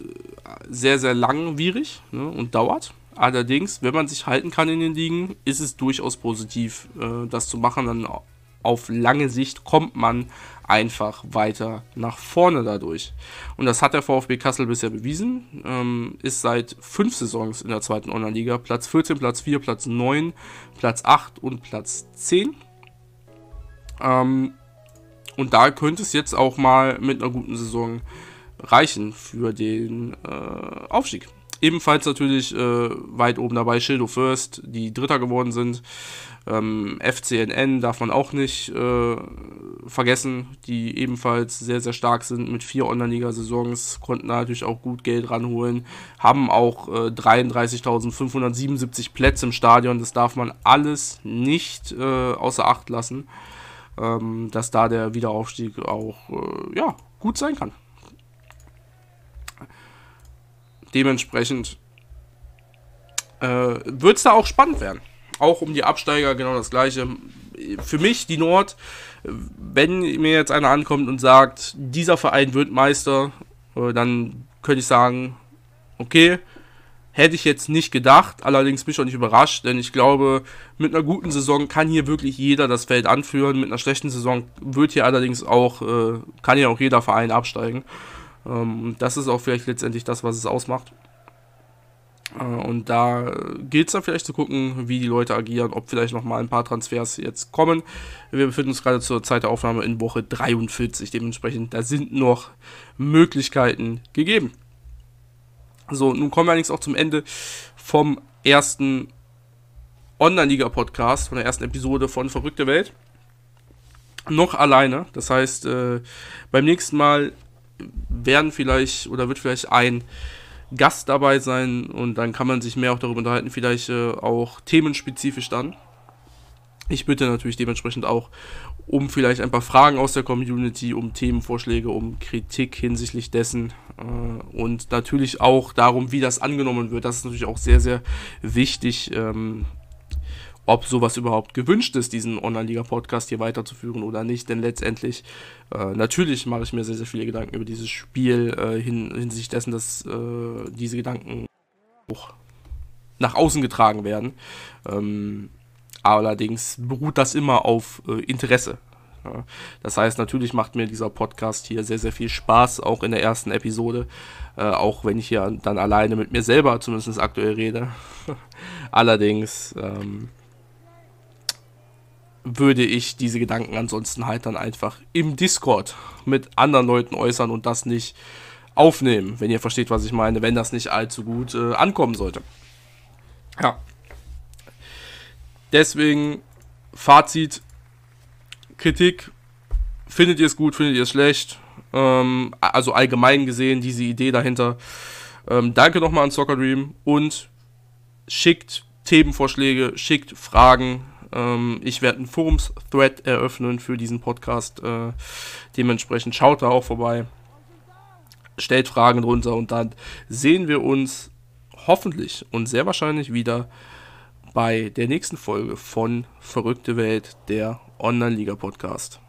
sehr, sehr langwierig ne, und dauert. Allerdings, wenn man sich halten kann in den Ligen, ist es durchaus positiv, äh, das zu machen. Dann auf lange Sicht kommt man einfach weiter nach vorne dadurch. Und das hat der VfB Kassel bisher bewiesen. Ähm, ist seit fünf Saisons in der zweiten Online-Liga. Platz 14, Platz 4, Platz 9, Platz 8 und Platz 10. Ähm, und da könnte es jetzt auch mal mit einer guten Saison reichen für den äh, Aufstieg. Ebenfalls natürlich äh, weit oben dabei Schildo First, die Dritter geworden sind. Ähm, FCNN darf man auch nicht äh, vergessen, die ebenfalls sehr, sehr stark sind mit vier Online-Liga-Saisons, konnten natürlich auch gut Geld ranholen, haben auch äh, 33.577 Plätze im Stadion, das darf man alles nicht äh, außer Acht lassen, ähm, dass da der Wiederaufstieg auch äh, ja, gut sein kann. Dementsprechend äh, wird es da auch spannend werden auch um die Absteiger genau das gleiche. Für mich die Nord, wenn mir jetzt einer ankommt und sagt, dieser Verein wird Meister, äh, dann könnte ich sagen, okay, hätte ich jetzt nicht gedacht, allerdings bin ich auch nicht überrascht, denn ich glaube, mit einer guten Saison kann hier wirklich jeder das Feld anführen, mit einer schlechten Saison wird hier allerdings auch, äh, kann hier auch jeder Verein absteigen. Ähm, das ist auch vielleicht letztendlich das, was es ausmacht. Äh, und da gilt es dann vielleicht zu gucken, wie die Leute agieren, ob vielleicht nochmal ein paar Transfers jetzt kommen. Wir befinden uns gerade zur Zeit der Aufnahme in Woche 43, dementsprechend, da sind noch Möglichkeiten gegeben. So, nun kommen wir allerdings auch zum Ende vom ersten Online-Liga-Podcast, von der ersten Episode von Verrückte Welt. Noch alleine, das heißt, äh, beim nächsten Mal werden vielleicht oder wird vielleicht ein Gast dabei sein und dann kann man sich mehr auch darüber unterhalten, vielleicht äh, auch themenspezifisch dann. Ich bitte natürlich dementsprechend auch um vielleicht ein paar Fragen aus der Community, um Themenvorschläge, um Kritik hinsichtlich dessen äh, und natürlich auch darum, wie das angenommen wird. Das ist natürlich auch sehr, sehr wichtig. Ähm, ob sowas überhaupt gewünscht ist, diesen Online-Liga-Podcast hier weiterzuführen oder nicht. Denn letztendlich, äh, natürlich mache ich mir sehr, sehr viele Gedanken über dieses Spiel äh, hin, hinsichtlich dessen, dass äh, diese Gedanken auch nach außen getragen werden. Ähm, allerdings beruht das immer auf äh, Interesse. Ja, das heißt, natürlich macht mir dieser Podcast hier sehr, sehr viel Spaß, auch in der ersten Episode, äh, auch wenn ich hier dann alleine mit mir selber zumindest aktuell rede. Allerdings ähm, würde ich diese Gedanken ansonsten halt dann einfach im Discord mit anderen Leuten äußern und das nicht aufnehmen, wenn ihr versteht, was ich meine, wenn das nicht allzu gut äh, ankommen sollte. Ja. Deswegen Fazit, Kritik, findet ihr es gut, findet ihr es schlecht? Ähm, also allgemein gesehen, diese Idee dahinter. Ähm, danke nochmal an Soccer Dream und schickt Themenvorschläge, schickt Fragen. Ähm, ich werde einen Forums-Thread eröffnen für diesen Podcast. Äh, dementsprechend schaut da auch vorbei. Stellt Fragen drunter und dann sehen wir uns hoffentlich und sehr wahrscheinlich wieder bei der nächsten Folge von Verrückte Welt, der Online-Liga-Podcast.